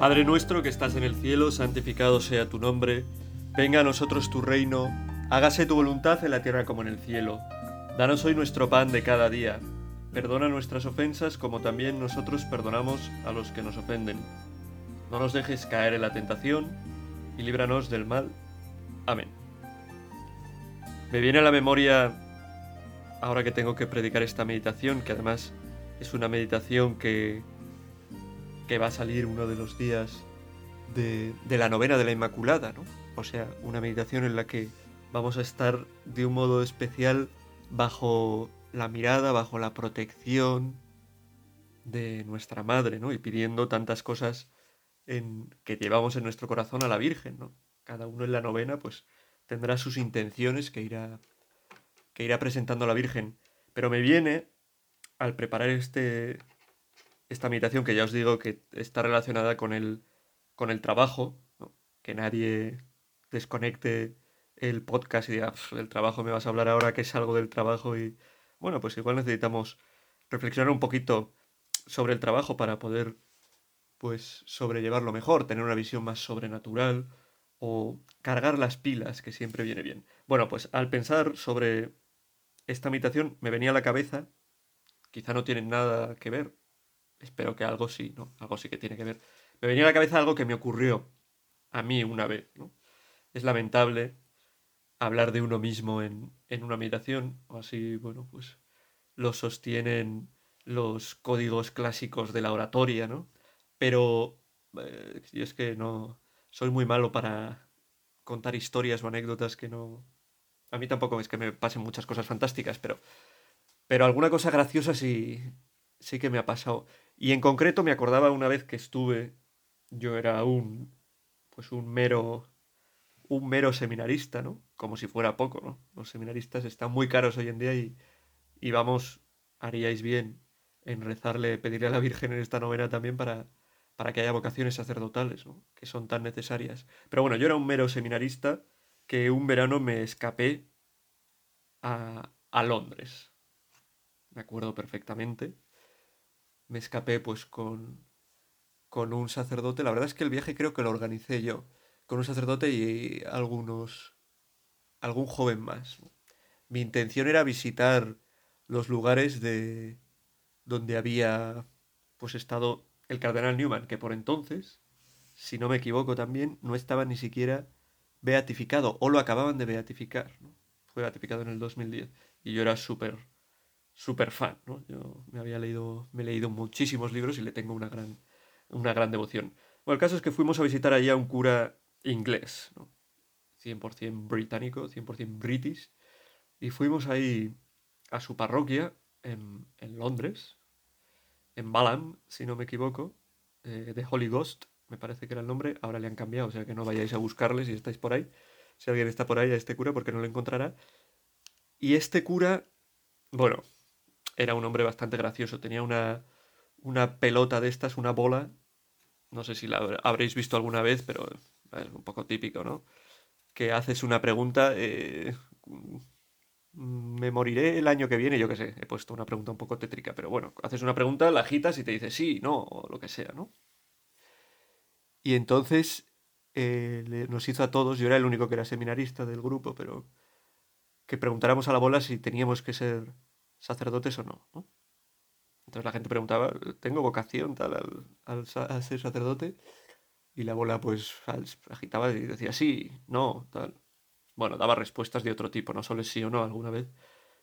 Padre nuestro que estás en el cielo, santificado sea tu nombre, venga a nosotros tu reino, hágase tu voluntad en la tierra como en el cielo. Danos hoy nuestro pan de cada día. Perdona nuestras ofensas como también nosotros perdonamos a los que nos ofenden. No nos dejes caer en la tentación y líbranos del mal. Amén. Me viene a la memoria, ahora que tengo que predicar esta meditación, que además es una meditación que, que va a salir uno de los días de, la novena de la Inmaculada, ¿no? O sea, una meditación en la que vamos a estar de un modo especial bajo la mirada, bajo la protección de nuestra madre, ¿no? Y pidiendo tantas cosas en, que llevamos en nuestro corazón a la Virgen, ¿no? Cada uno en la novena, pues tendrá sus intenciones que irá, que irá presentando a la Virgen. Pero me viene, al preparar este, esta meditación, que ya os digo que está relacionada con el, con el trabajo, ¿no? que nadie desconecte el podcast y diga, del trabajo me vas a hablar ahora que es algo del trabajo y bueno, pues igual necesitamos reflexionar un poquito sobre el trabajo para poder pues sobrellevarlo mejor, tener una visión más sobrenatural o cargar las pilas, que siempre viene bien. Bueno, pues al pensar sobre esta meditación me venía a la cabeza, quizá no tiene nada que ver, espero que algo sí, ¿no? Algo sí que tiene que ver. Me venía a la cabeza algo que me ocurrió a mí una vez, ¿no? Es lamentable hablar de uno mismo en, en una meditación, o así, bueno, pues lo sostienen los códigos clásicos de la oratoria, ¿no? Pero eh, yo es que no soy muy malo para contar historias o anécdotas que no... A mí tampoco es que me pasen muchas cosas fantásticas, pero, pero alguna cosa graciosa sí, sí que me ha pasado. Y en concreto me acordaba una vez que estuve, yo era un, pues un mero, un mero seminarista, ¿no? Como si fuera poco, ¿no? Los seminaristas están muy caros hoy en día y, y vamos, haríais bien en rezarle, pedirle a la Virgen en esta novena también para, para que haya vocaciones sacerdotales, ¿no? que son tan necesarias. Pero bueno, yo era un mero seminarista que un verano me escapé a, a Londres. Me acuerdo perfectamente. Me escapé pues con, con un sacerdote. La verdad es que el viaje creo que lo organicé yo. Con un sacerdote y algunos... algún joven más. Mi intención era visitar los lugares de donde había pues estado el cardenal Newman, que por entonces, si no me equivoco también, no estaba ni siquiera beatificado, o lo acababan de beatificar. Fue beatificado en el 2010, y yo era súper, súper fan, ¿no? Yo me había leído, me he leído muchísimos libros y le tengo una gran, una gran devoción. Bueno, el caso es que fuimos a visitar allí a un cura inglés, ¿no? 100% británico, 100% british, y fuimos ahí a su parroquia en, en Londres, en Balam, si no me equivoco, eh, de Holy Ghost, me parece que era el nombre, ahora le han cambiado, o sea que no vayáis a buscarle si estáis por ahí, si alguien está por ahí a este cura, porque no lo encontrará. Y este cura, bueno, era un hombre bastante gracioso, tenía una, una pelota de estas, una bola, no sé si la habréis visto alguna vez, pero es un poco típico, ¿no? Que haces una pregunta, eh, me moriré el año que viene, yo qué sé, he puesto una pregunta un poco tétrica, pero bueno, haces una pregunta, la agitas y te dice sí, no, o lo que sea, ¿no? Y entonces eh, nos hizo a todos, yo era el único que era seminarista del grupo, pero que preguntáramos a la bola si teníamos que ser sacerdotes o no, ¿no? Entonces la gente preguntaba, ¿tengo vocación tal al, al, ser sacerdote? Y la bola pues agitaba y decía sí, no, tal bueno, daba respuestas de otro tipo, no solo sí o no alguna vez.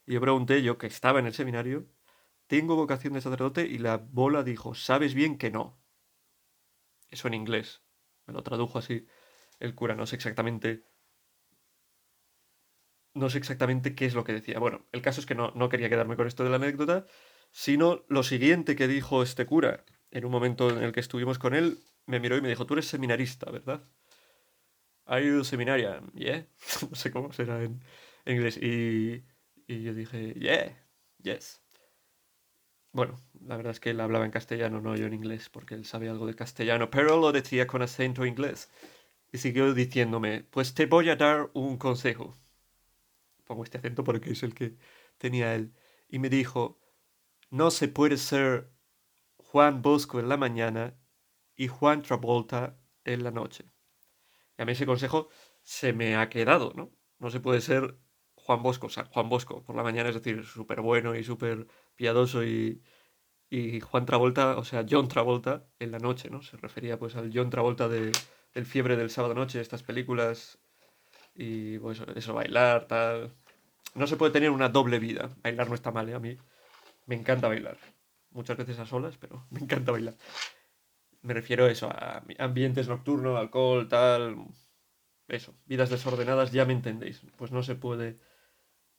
Y yo pregunté, yo que estaba en el seminario, ¿tengo vocación de sacerdote? Y la bola dijo, sabes bien que no. Eso en inglés. Me lo tradujo así el cura, no sé exactamente. No sé exactamente qué es lo que decía. Bueno, el caso es que no, no quería quedarme con esto de la anécdota, sino lo siguiente que dijo este cura, en un momento en el que estuvimos con él, me miró y me dijo, tú eres seminarista, ¿verdad? Are you seminarian? Yeah. no sé cómo será en, en inglés. Y, y, yo dije, yeah, yes. Bueno, la verdad es que él hablaba en castellano, no yo en inglés, porque él sabe algo de castellano, pero lo decía con acento inglés. Y siguió diciéndome, pues te voy a dar un consejo. Pongo este acento porque es el que tenía él. Y me dijo, no se puede ser Juan Bosco en la mañana y Juan Travolta en la noche. Y a mí ese consejo se me ha quedado, ¿no? No se puede ser Juan Bosco, o sea, Juan Bosco por la mañana, es decir, súper bueno y súper piadoso y, y Juan Travolta, o sea, John Travolta en la noche, ¿no? Se refería pues al John Travolta de El fiebre del sábado noche, estas películas y pues eso, bailar, tal. No se puede tener una doble vida. Bailar no está mal, ¿eh? A mí me encanta bailar. Muchas veces a solas, pero me encanta bailar. Me refiero a eso, a ambientes nocturnos, alcohol, tal. Eso, vidas desordenadas, ya me entendéis. Pues no se puede.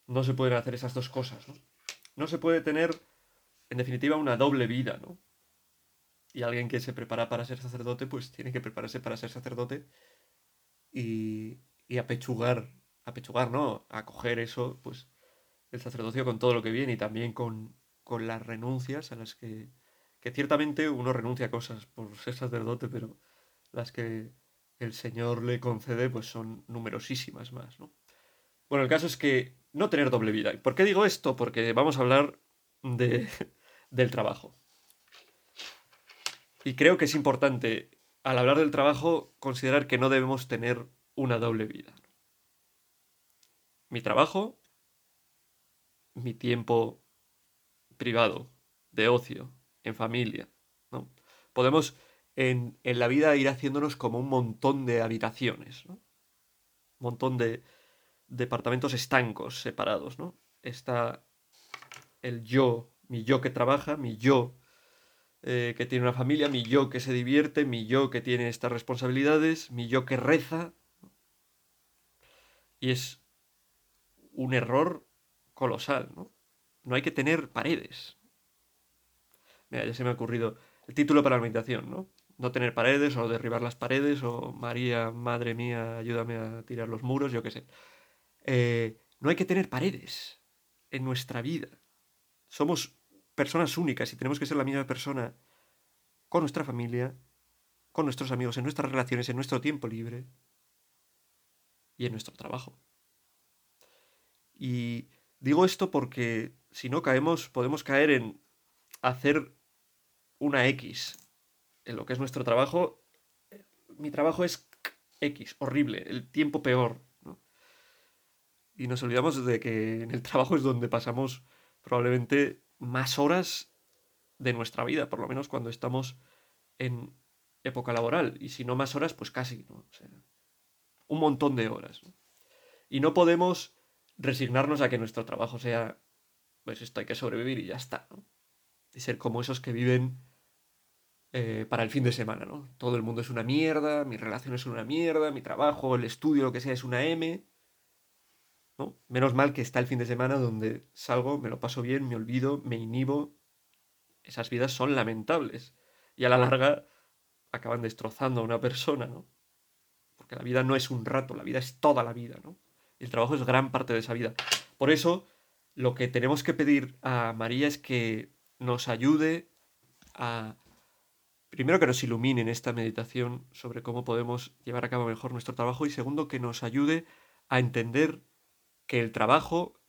No se pueden hacer esas dos cosas, ¿no? No se puede tener en definitiva, una doble vida, ¿no? Y alguien que se prepara para ser sacerdote, pues tiene que prepararse para ser sacerdote y, y apechugar, apechugar, ¿no? Acoger eso, pues, el sacerdocio con todo lo que viene y también con, con las renuncias a las que, que ciertamente uno renuncia a cosas por ser sacerdote, pero las que el Señor le concede, pues son numerosísimas más, ¿no? Bueno, el caso es que no tener doble vida. ¿Por qué digo esto? Porque vamos a hablar de, del trabajo. Y creo que es importante, al hablar del trabajo, considerar que no debemos tener una doble vida. Mi trabajo, mi tiempo privado, de ocio, en familia. ¿no? Podemos en, en, la vida ir haciéndonos como un montón de habitaciones, ¿no? un montón de departamentos estancos, separados. ¿no? Está el yo mi yo que trabaja, mi yo eh, que tiene una familia, mi yo que se divierte, mi yo que tiene estas responsabilidades, mi yo que reza. Y es un error colosal, ¿no? No hay que tener paredes. Mira, ya se me ha ocurrido el título para la meditación, ¿no? No tener paredes o derribar las paredes o María, madre mía, ayúdame a tirar los muros, yo qué sé. Eh, no hay que tener paredes en nuestra vida. Somos personas únicas y tenemos que ser la misma persona con nuestra familia, con nuestros amigos, en nuestras relaciones, en nuestro tiempo libre y en nuestro trabajo. Y digo esto porque si no caemos, podemos caer en hacer una X en lo que es nuestro trabajo. Mi trabajo es X, horrible, el tiempo peor. Y nos olvidamos de que en el trabajo es donde pasamos probablemente más horas de nuestra vida, por lo menos cuando estamos en época laboral. Y si no más horas, pues casi, ¿no? Un montón de horas. Y no podemos resignarnos a que nuestro trabajo sea, pues esto hay que sobrevivir y ya está, ¿no? Y ser como esos que viven eh, para el fin de semana, ¿no? Todo el mundo es una mierda, mi relación es una mierda, mi trabajo, el estudio, lo que sea, es una M. Menos mal que está el fin de semana donde salgo, me lo paso bien, me olvido, me inhibo. Esas vidas son lamentables. Y a la larga acaban destrozando a una persona, ¿no? Porque la vida no es un rato, la vida es toda la vida, ¿no? El trabajo es gran parte de esa vida. Por eso, lo que tenemos que pedir a María es que nos ayude a... Primero que nos ilumine en esta meditación sobre cómo podemos llevar a cabo mejor nuestro trabajo y segundo que nos ayude a entender que el trabajo,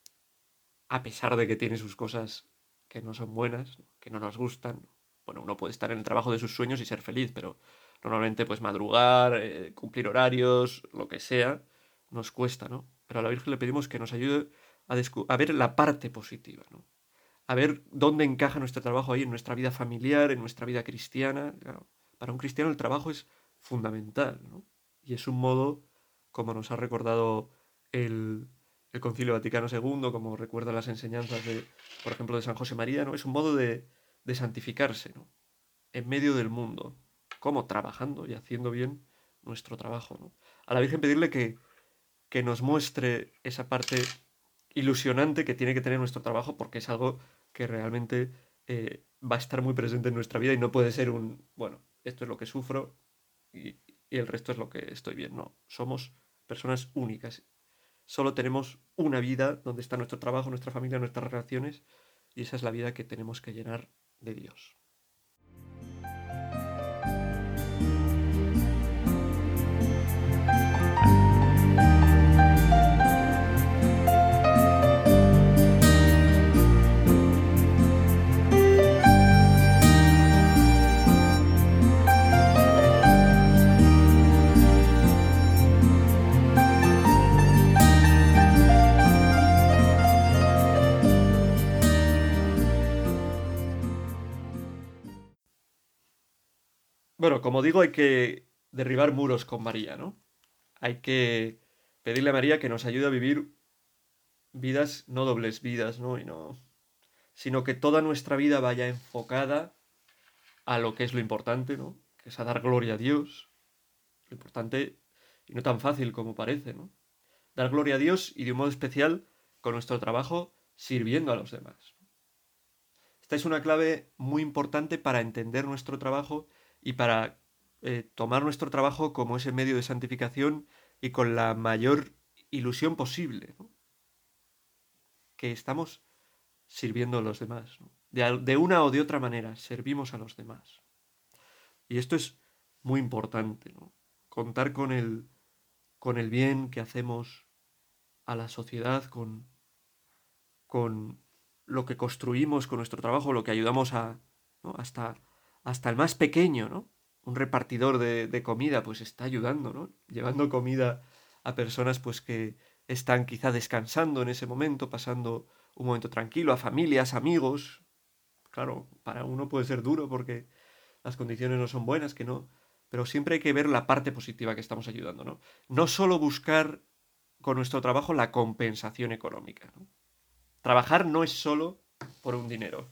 a pesar de que tiene sus cosas que no son buenas, que no nos gustan, bueno, uno puede estar en el trabajo de sus sueños y ser feliz, pero normalmente pues madrugar, eh, cumplir horarios, lo que sea, nos cuesta, ¿no? Pero a la Virgen le pedimos que nos ayude a, ver la parte positiva, ¿no? A ver dónde encaja nuestro trabajo ahí en nuestra vida familiar, en nuestra vida cristiana. para un cristiano el trabajo es fundamental, ¿no? Y es un modo, como nos ha recordado el, Concilio Vaticano II, como recuerda las enseñanzas de, por ejemplo, de San José María, ¿no? Es un modo de, de santificarse, ¿no? En medio del mundo. ¿Cómo? Trabajando y haciendo bien nuestro trabajo. A la Virgen pedirle que, que nos muestre esa parte ilusionante que tiene que tener nuestro trabajo, porque es algo que realmente eh, va a estar muy presente en nuestra vida y no puede ser un, bueno, esto es lo que sufro y, y el resto es lo que estoy bien. No, somos personas únicas solo tenemos una vida donde está nuestro trabajo, nuestra familia, nuestras relaciones, y esa es la vida que tenemos que llenar de Dios. Bueno, como digo, hay que derribar muros con María, ¿no? Hay que pedirle a María que nos ayude a vivir vidas, no dobles vidas, ¿no? Y no sino que toda nuestra vida vaya enfocada a lo que es lo importante, ¿no? Que es a dar gloria a Dios. Lo importante y no tan fácil como parece, ¿no? Dar gloria a Dios y de un modo especial con nuestro trabajo sirviendo a los demás. Esta es una clave muy importante para entender nuestro trabajo y para eh, tomar nuestro trabajo como ese medio de santificación y con la mayor ilusión posible. Que estamos sirviendo a los demás. De, una o de otra manera, servimos a los demás. Y esto es muy importante, ¿no? Contar con el, con el bien que hacemos a la sociedad, con, con lo que construimos con nuestro trabajo, lo que ayudamos a, hasta, hasta el más pequeño, ¿no? Un repartidor de, comida, pues está ayudando, ¿no? Llevando comida a personas, pues que están quizá descansando en ese momento, pasando un momento tranquilo, a familias, amigos. Claro, para uno puede ser duro porque las condiciones no son buenas, que no. Pero siempre hay que ver la parte positiva que estamos ayudando, ¿no? No solo buscar con nuestro trabajo la compensación económica. Trabajar no es solo por un dinero.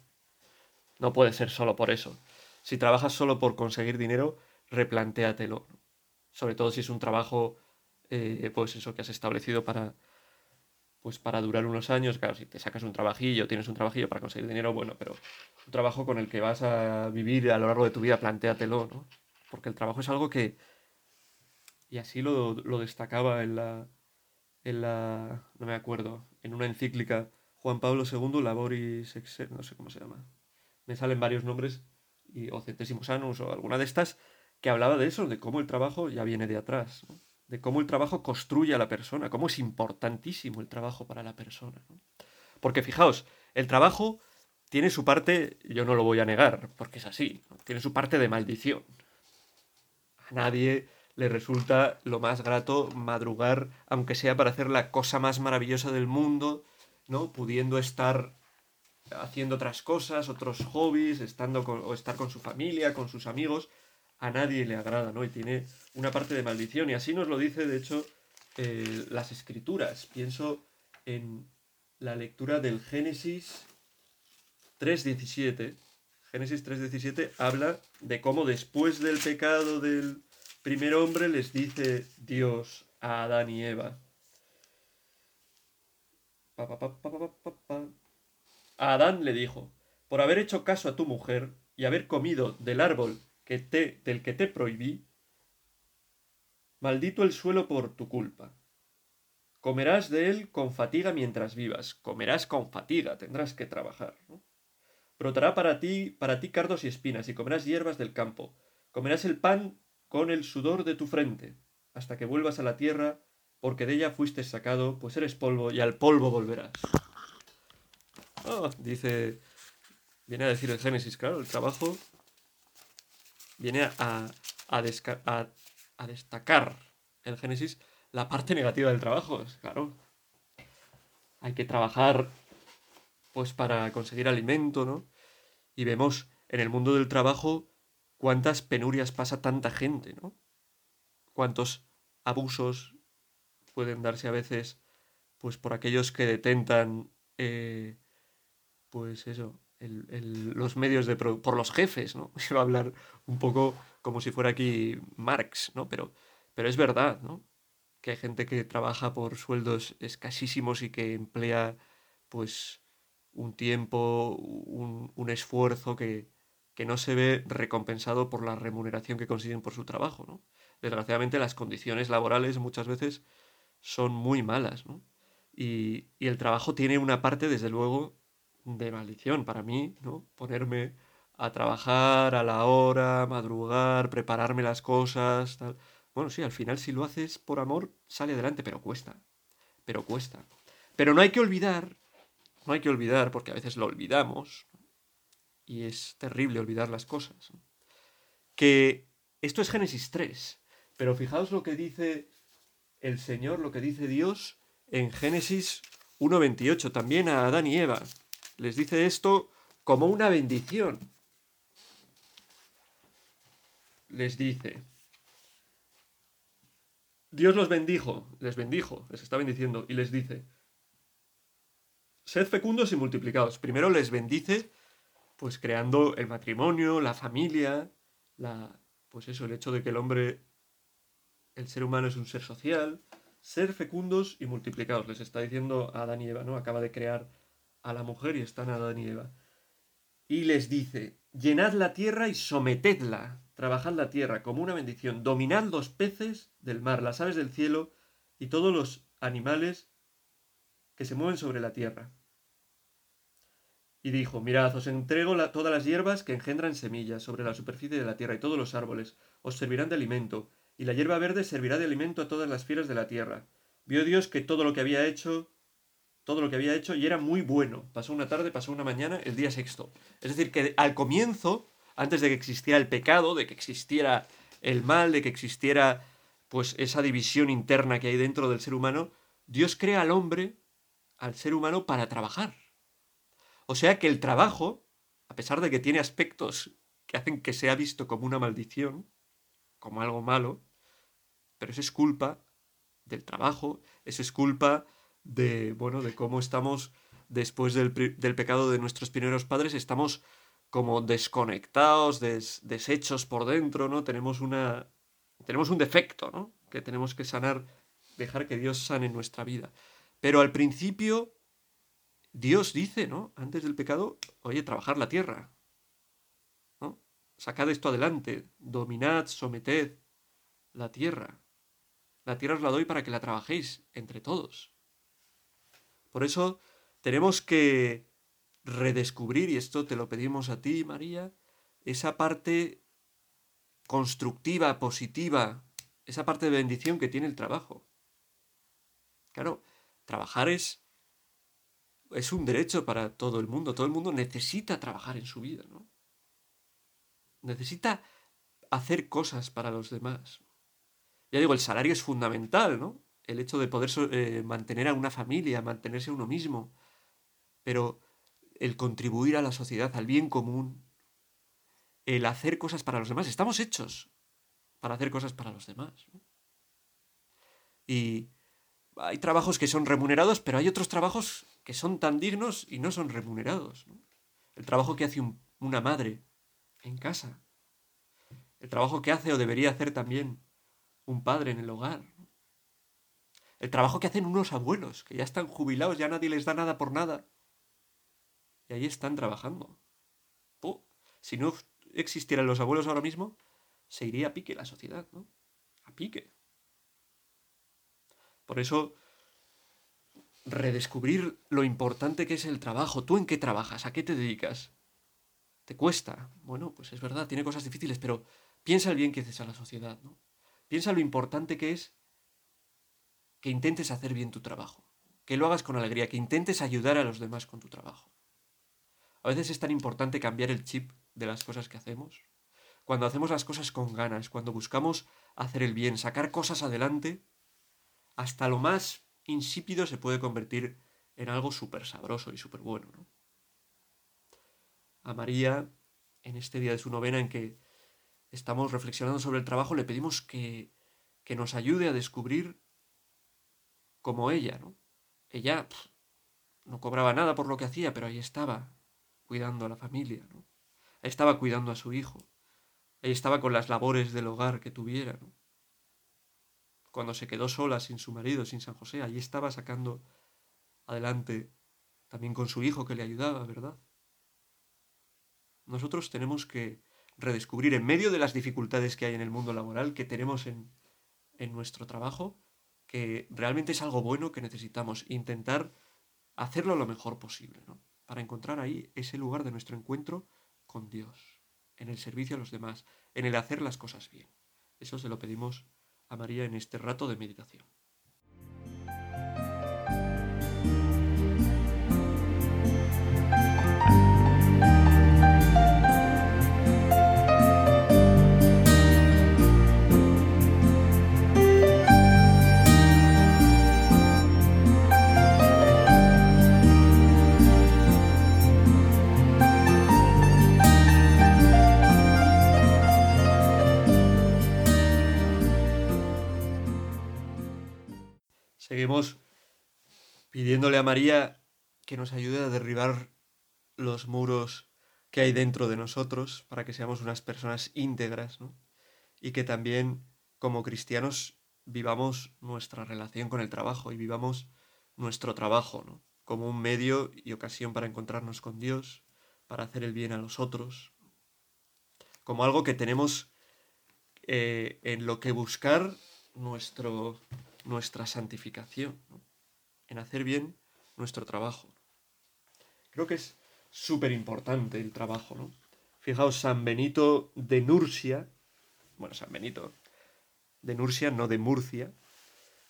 No puede ser solo por eso. Si trabajas solo por conseguir dinero, replantéatelo. Sobre todo si es un trabajo, eh, pues eso, que has establecido para, pues para durar unos años, claro, si te sacas un trabajillo, tienes un trabajillo para conseguir dinero, bueno, pero un trabajo con el que vas a vivir a lo largo de tu vida, plantéatelo, ¿no? Porque el trabajo es algo que... Y así lo, destacaba en la, en la... no me acuerdo, en una encíclica Juan Pablo II, Laboris no sé cómo se llama. Me salen varios nombres, o Centésimos Anus, o alguna de estas, que hablaba de eso, de cómo el trabajo ya viene de atrás. de cómo el trabajo construye a la persona, cómo es importantísimo el trabajo para la persona. Porque fijaos, el trabajo tiene su parte, yo no lo voy a negar, porque es así, tiene su parte de maldición. A nadie le resulta lo más grato madrugar, aunque sea para hacer la cosa más maravillosa del mundo, ¿no? Pudiendo estar haciendo otras cosas, otros hobbies, estando o estar con su familia, con sus amigos, a nadie le agrada, ¿no? Y tiene una parte de maldición. Y así nos lo dice, de hecho, eh, las escrituras. Pienso en la lectura del Génesis 3.17. Génesis 3.17 habla de cómo después del pecado del primer hombre les dice Dios a Adán y Eva. A Adán le dijo, por haber hecho caso a tu mujer y haber comido del árbol que te, del que te prohibí, maldito el suelo por tu culpa. Comerás de él con fatiga mientras vivas, comerás con fatiga, tendrás que trabajar. Brotará para ti, para ti cardos y espinas, y comerás hierbas del campo. Comerás el pan con el sudor de tu frente, hasta que vuelvas a la tierra, porque de ella fuiste sacado, pues eres polvo, y al polvo volverás. Ah, dice, viene a decir el Génesis, claro, el trabajo viene a, a, destacar el Génesis la parte negativa del trabajo. Claro, hay que trabajar pues para conseguir alimento, ¿no? Y vemos en el mundo del trabajo cuántas penurias pasa tanta gente, ¿no? Cuántos abusos pueden darse a veces pues por aquellos que detentan eh, pues eso los medios de por los jefes, ¿no? Iba a hablar un poco como si fuera aquí Marx, ¿no? Pero, pero es verdad, ¿no? Que hay gente que trabaja por sueldos escasísimos y que emplea, pues, un tiempo, un, un esfuerzo que, que no se ve recompensado por la remuneración que consiguen por su trabajo, ¿no? Desgraciadamente las condiciones laborales muchas veces son muy malas, ¿no? Y, y el trabajo tiene una parte, desde luego, de maldición para mí, ¿no? Ponerme a trabajar a la hora, madrugar, prepararme las cosas, tal. Bueno, sí, al final si lo haces por amor, sale adelante, pero cuesta. Pero cuesta. Pero no hay que olvidar, no hay que olvidar, porque a veces lo olvidamos, y es terrible olvidar las cosas, que esto es Génesis 3, pero fijaos lo que dice el Señor, lo que dice Dios en Génesis 1.28, también a Adán y Eva les dice esto como una bendición. les dice, Dios los bendijo, les bendijo, les está bendiciendo y les dice, sed fecundos y multiplicados. Primero les bendice, pues creando el matrimonio, la familia, la, pues eso, el hecho de que el hombre, el ser humano es un ser social, ser fecundos y multiplicados. Les está diciendo a Adán y Eva, ¿no? Acaba de crear a la mujer y están Adán y Eva. Y les dice, llenad la tierra y sometedla, trabajad la tierra como una bendición, dominad los peces del mar, las aves del cielo y todos los animales que se mueven sobre la tierra. Y dijo, mirad, os entrego todas las hierbas que engendran semillas sobre la superficie de la tierra y todos los árboles, os servirán de alimento, y la hierba verde servirá de alimento a todas las fieras de la tierra. Vio Dios que todo lo que había hecho, todo lo que había hecho, y era muy bueno. Pasó una tarde, pasó una mañana, el día sexto. Es decir, que al comienzo, antes de que existiera el pecado, de que existiera el mal, de que existiera pues esa división interna que hay dentro del ser humano, Dios crea al hombre, al ser humano, para trabajar. O sea que el trabajo, a pesar de que tiene aspectos que hacen que sea visto como una maldición, como algo malo, pero eso es culpa del trabajo, eso es culpa de, bueno, de cómo estamos después del, pecado de nuestros primeros padres, estamos como desconectados, deshechos por dentro, ¿no? Tenemos una... tenemos un defecto, ¿no? Que tenemos que sanar, dejar que Dios sane nuestra vida. Pero al principio, Dios dice, ¿no? Antes del pecado, oye, trabajar la tierra, ¿no? Sacad esto adelante, dominad, someted la tierra. La tierra os la doy para que la trabajéis entre todos. Por eso tenemos que redescubrir, y esto te lo pedimos a ti, María, esa parte constructiva, positiva, esa parte de bendición que tiene el trabajo. Claro, trabajar es, es un derecho para todo el mundo. Todo el mundo necesita trabajar en su vida, ¿no? Necesita hacer cosas para los demás. Ya digo, el salario es fundamental, ¿no? El hecho de poder eh, mantener a una familia, mantenerse uno mismo. Pero el contribuir a la sociedad, al bien común, el hacer cosas para los demás. Estamos hechos para hacer cosas para los demás. Y hay trabajos que son remunerados, pero hay otros trabajos que son tan dignos y no son remunerados. El trabajo que hace una madre en casa. El trabajo que hace o debería hacer también un padre en el hogar. El trabajo que hacen unos abuelos, que ya están jubilados, ya nadie les da nada por nada. Y ahí están trabajando. si no existieran los abuelos ahora mismo, se iría a pique la sociedad, ¿no? A pique. Por eso, redescubrir lo importante que es el trabajo. ¿Tú en qué trabajas? ¿A qué te dedicas? ¿Te cuesta? Bueno, pues es verdad, tiene cosas difíciles, pero piensa el bien que haces a la sociedad, ¿no? Piensa lo importante que es que intentes hacer bien tu trabajo, que lo hagas con alegría, que intentes ayudar a los demás con tu trabajo. A veces es tan importante cambiar el chip de las cosas que hacemos. Cuando hacemos las cosas con ganas, cuando buscamos hacer el bien, sacar cosas adelante, hasta lo más insípido se puede convertir en algo súper sabroso y súper bueno. A María, en este día de su novena en que estamos reflexionando sobre el trabajo, le pedimos que, que nos ayude a descubrir como ella, ¿no? Ella no cobraba nada por lo que hacía, pero ahí estaba, cuidando a la familia, ¿no? Ahí estaba cuidando a su hijo. Ahí estaba con las labores del hogar que tuviera, ¿no? Cuando se quedó sola sin su marido, sin San José, allí estaba sacando adelante también con su hijo que le ayudaba, ¿verdad? Nosotros tenemos que redescubrir en medio de las dificultades que hay en el mundo laboral, que tenemos en, en nuestro trabajo, que realmente es algo bueno que necesitamos intentar hacerlo lo mejor posible, ¿no? Para encontrar ahí ese lugar de nuestro encuentro con Dios, en el servicio a los demás, en el hacer las cosas bien. Eso se lo pedimos a María en este rato de meditación. Seguimos pidiéndole a María que nos ayude a derribar los muros que hay dentro de nosotros para que seamos unas personas íntegras, ¿no? Y que también como cristianos vivamos nuestra relación con el trabajo y vivamos nuestro trabajo, ¿no? Como un medio y ocasión para encontrarnos con Dios, para hacer el bien a los otros, como algo que tenemos eh, en lo que buscar nuestro, nuestra santificación, en hacer bien nuestro trabajo. Creo que es súper importante el trabajo, ¿no? Fijaos, San Benito de Nursia, bueno, San Benito de Nursia, no de Murcia,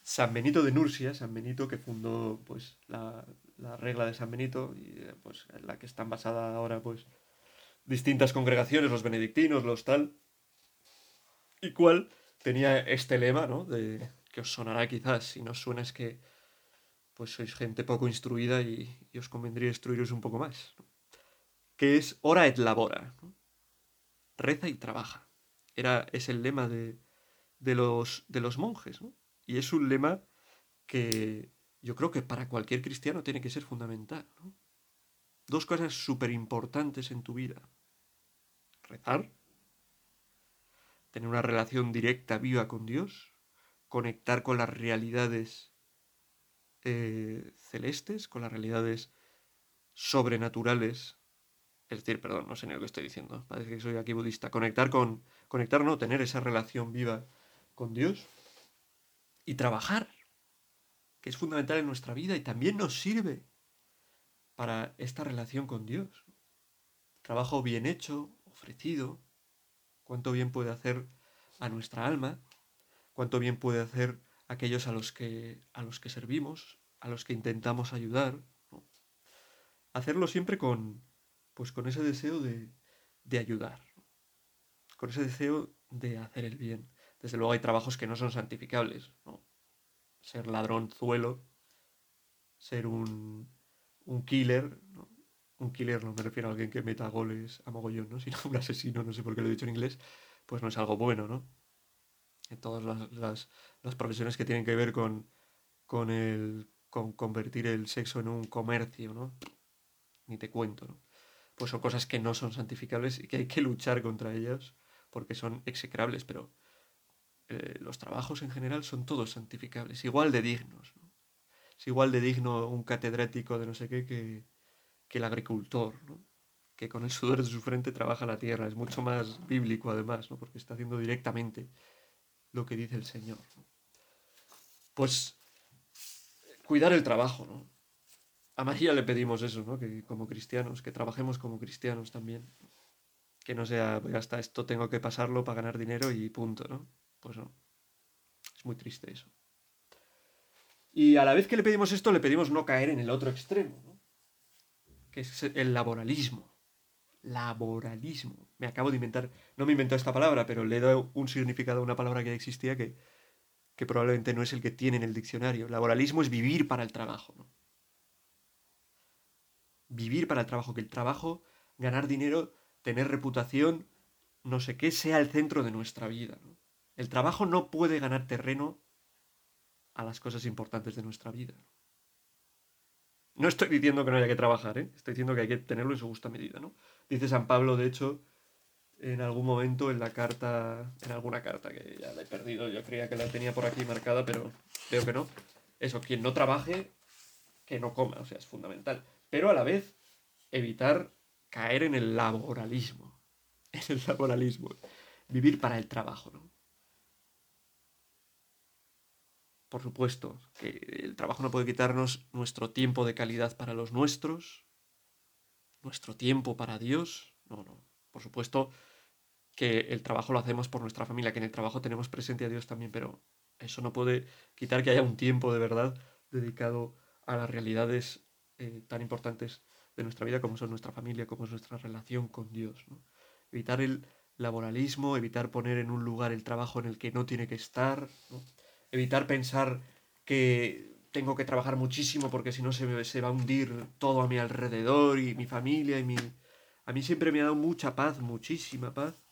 San Benito de Nursia, San Benito que fundó pues la, la regla de San Benito, y, pues en la que están basadas ahora pues distintas congregaciones, los benedictinos, los tal, y cuál tenía este lema, ¿no? De, que os sonará quizás, si no os suena es que pues sois gente poco instruida y, os convendría instruiros un poco más, que es ora et labora, reza y trabaja. Era, es el lema de, de, los, de los monjes, ¿no? y es un lema que yo creo que para cualquier cristiano tiene que ser fundamental. Dos cosas súper importantes en tu vida. Rezar, tener una relación directa, viva con Dios, conectar con las realidades eh, celestes, con las realidades sobrenaturales. Es decir, perdón, no sé ni lo que estoy diciendo, parece que soy aquí budista. Conectar con, conectar, no, tener esa relación viva con Dios y trabajar, que es fundamental en nuestra vida y también nos sirve para esta relación con Dios. Trabajo bien hecho, ofrecido, cuánto bien puede hacer a nuestra alma, cuánto bien puede hacer aquellos a los que, a los que servimos, a los que intentamos ayudar. Hacerlo siempre con, pues con ese deseo de, de ayudar, con ese deseo de hacer el bien. Desde luego hay trabajos que no son santificables, ¿no? Ser ladronzuelo, ser un, un killer, ¿no? un killer no me refiero a alguien que meta goles a mogollón, ¿no? sino un asesino, no sé por qué lo he dicho en inglés, pues no es algo bueno, ¿no? En todas las, profesiones que tienen que ver con, con, el, con convertir el sexo en un comercio, ¿no? Ni te cuento, ¿no? Pues son cosas que no son santificables y que hay que luchar contra ellas porque son execrables, pero eh, los trabajos en general son todos santificables, igual de dignos. ¿no? Es igual de digno un catedrático de no sé qué que, que el agricultor, ¿no? que con el sudor de su frente trabaja la tierra. Es mucho más bíblico además, ¿no? porque está haciendo directamente lo que dice el Señor. Pues cuidar el trabajo, ¿no? A María le pedimos eso, ¿no? Que como cristianos, que trabajemos como cristianos también. Que no sea, pues hasta esto tengo que pasarlo para ganar dinero y punto, ¿no? Pues no. Es muy triste eso. Y a la vez que le pedimos esto, le pedimos no caer en el otro extremo, que es el laboralismo. Laboralismo. Me acabo de inventar, no me inventó esta palabra, pero le he dado un significado a una palabra que ya existía que, que probablemente no es el que tiene en el diccionario. Laboralismo es vivir para el trabajo. ¿no? Vivir para el trabajo, que el trabajo, ganar dinero, tener reputación, no sé qué, sea el centro de nuestra vida. ¿no? El trabajo no puede ganar terreno a las cosas importantes de nuestra vida. No estoy diciendo que no haya que trabajar, ¿eh? estoy diciendo que hay que tenerlo en su justa medida, ¿no? Dice San Pablo, de hecho, en algún momento en la carta, en alguna carta que ya la he perdido, yo creía que la tenía por aquí marcada, pero veo que no. Eso, quien no trabaje, que no coma, o sea, es fundamental. Pero a la vez, evitar caer en el laboralismo. En el laboralismo. Vivir para el trabajo, ¿no? Por supuesto, que el trabajo no puede quitarnos nuestro tiempo de calidad para los nuestros, nuestro tiempo para Dios. No, no. Por supuesto que el trabajo lo hacemos por nuestra familia, que en el trabajo tenemos presente a Dios también, pero eso no puede quitar que haya un tiempo de verdad dedicado a las realidades eh, tan importantes de nuestra vida como son nuestra familia, como es nuestra relación con Dios. Evitar el laboralismo, evitar poner en un lugar el trabajo en el que no tiene que estar. evitar pensar que tengo que trabajar muchísimo porque si no se, se va a hundir todo a mi alrededor y mi familia y mi... A mí siempre me ha dado mucha paz, muchísima paz,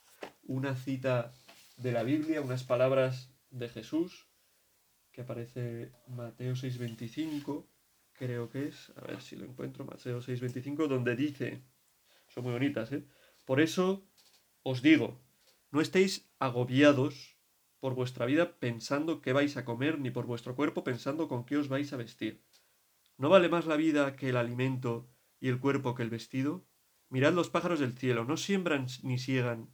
una cita de la Biblia, unas palabras de Jesús que aparece Mateo 6.25, creo que es, a ver si lo encuentro, Mateo 6.25, donde dice, son muy bonitas, ¿eh? Por eso os digo, no estéis agobiados por vuestra vida pensando qué vais a comer, ni por vuestro cuerpo pensando con qué os vais a vestir. ¿No vale más la vida que el alimento y el cuerpo que el vestido? Mirad los pájaros del cielo, no siembran ni siegan,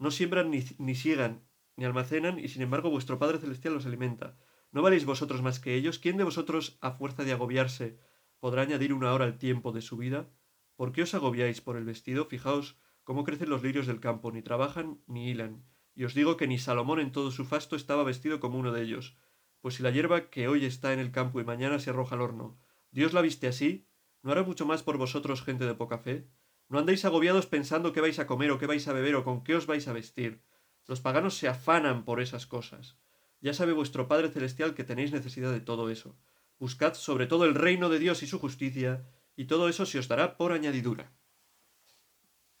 no siembran ni, ni siegan, ni almacenan, y sin embargo vuestro Padre Celestial los alimenta. ¿No valéis vosotros más que ellos? ¿Quién de vosotros, a fuerza de agobiarse, podrá añadir una hora al tiempo de su vida? ¿Por qué os agobiáis por el vestido? Fijaos cómo crecen los lirios del campo, ni trabajan ni hilan. Y os digo que ni Salomón en todo su fasto estaba vestido como uno de ellos. Pues si la hierba que hoy está en el campo y mañana se arroja al horno, Dios la viste así, ¿no hará mucho más por vosotros, gente de poca fe? No andéis agobiados pensando qué vais a comer o qué vais a beber o con qué os vais a vestir. Los paganos se afanan por esas cosas. Ya sabe vuestro Padre Celestial que tenéis necesidad de todo eso. Buscad sobre todo el reino de Dios y su justicia, y todo eso se os dará por añadidura.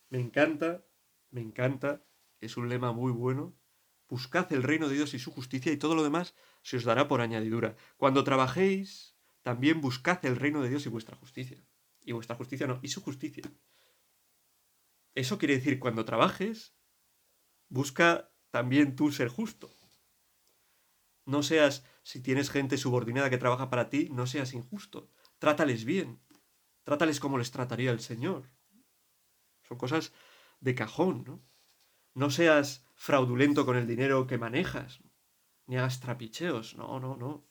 Me encanta, me encanta, es un lema muy bueno. Buscad el reino de Dios y su justicia, y todo lo demás se os dará por añadidura. Cuando trabajéis, también buscad el reino de Dios y vuestra justicia. Y vuestra justicia no, y su justicia. Eso quiere decir, cuando trabajes, busca también tú ser justo. No seas, si tienes gente subordinada que trabaja para ti, no seas injusto. Trátales bien. Trátales como les trataría el Señor. Son cosas de cajón, ¿no? No seas fraudulento con el dinero que manejas, ni hagas trapicheos, no, no, no.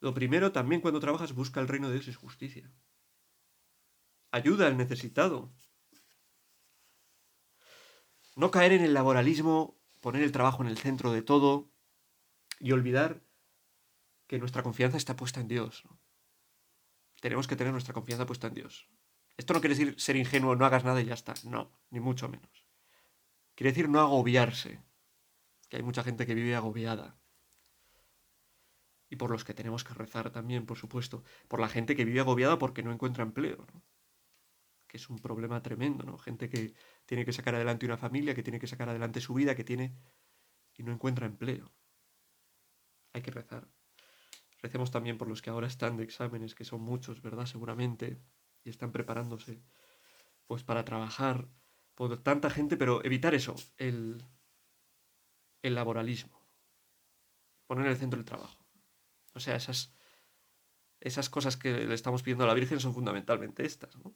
Lo primero también cuando trabajas busca el reino de Dios y justicia ayuda al necesitado. No caer en el laboralismo, poner el trabajo en el centro de todo y olvidar que nuestra confianza está puesta en Dios. Tenemos que tener nuestra confianza puesta en Dios. Esto no quiere decir ser ingenuo, no hagas nada y ya está. No, ni mucho menos. Quiere decir no agobiarse. Que hay mucha gente que vive agobiada. Y por los que tenemos que rezar también, por supuesto. Por la gente que vive agobiada porque no encuentra empleo. Es un problema tremendo, ¿no? Gente que tiene que sacar adelante una familia, que tiene que sacar adelante su vida, que tiene y no encuentra empleo. Hay que rezar. Recemos también por los que ahora están de exámenes, que son muchos, ¿verdad? Seguramente, y están preparándose, pues para trabajar por tanta gente, pero evitar eso, el, el laboralismo. Poner en el centro el trabajo. O sea, esas, esas cosas que le estamos pidiendo a la Virgen son fundamentalmente estas, ¿no?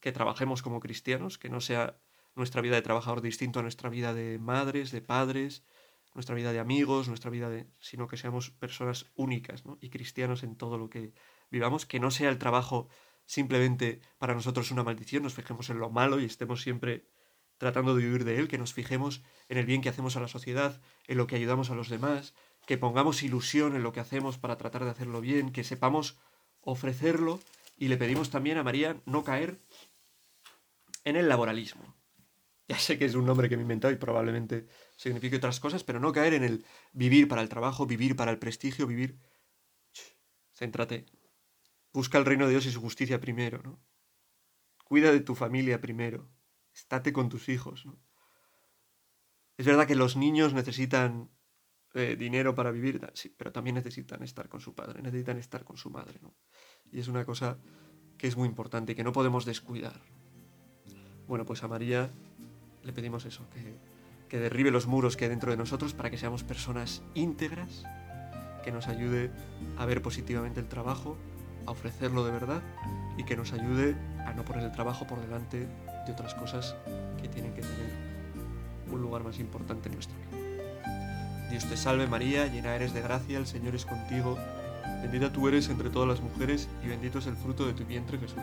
Que trabajemos como cristianos, que no sea nuestra vida de trabajador distinto a nuestra vida de madres, de padres, nuestra vida de amigos, nuestra vida de... sino que seamos personas únicas y cristianos en todo lo que vivamos, que no sea el trabajo simplemente para nosotros una maldición, nos fijemos en lo malo y estemos siempre tratando de vivir de él, que nos fijemos en el bien que hacemos a la sociedad, en lo que ayudamos a los demás, que pongamos ilusión en lo que hacemos para tratar de hacerlo bien, que sepamos ofrecerlo y le pedimos también a María no caer en el laboralismo. Ya sé que es un nombre que me he inventado y probablemente signifique otras cosas, pero no caer en el vivir para el trabajo, vivir para el prestigio, vivir... Céntrate. Busca el reino de Dios y su justicia primero, ¿no? Cuida de tu familia primero. Estate con tus hijos, ¿no? Es verdad que los niños necesitan eh, dinero para vivir, sí, pero también necesitan estar con su padre, necesitan estar con su madre, ¿no? Y es una cosa que es muy importante y que no podemos descuidar. Bueno, pues a María le pedimos eso, que, derribe los muros que hay dentro de nosotros para que seamos personas íntegras, que nos ayude a ver positivamente el trabajo, a ofrecerlo de verdad y que nos ayude a no poner el trabajo por delante de otras cosas que tienen que tener un lugar más importante en nuestra vida. Dios te salve María, llena eres de gracia, el Señor es contigo, bendita tú eres entre todas las mujeres y bendito es el fruto de tu vientre Jesús.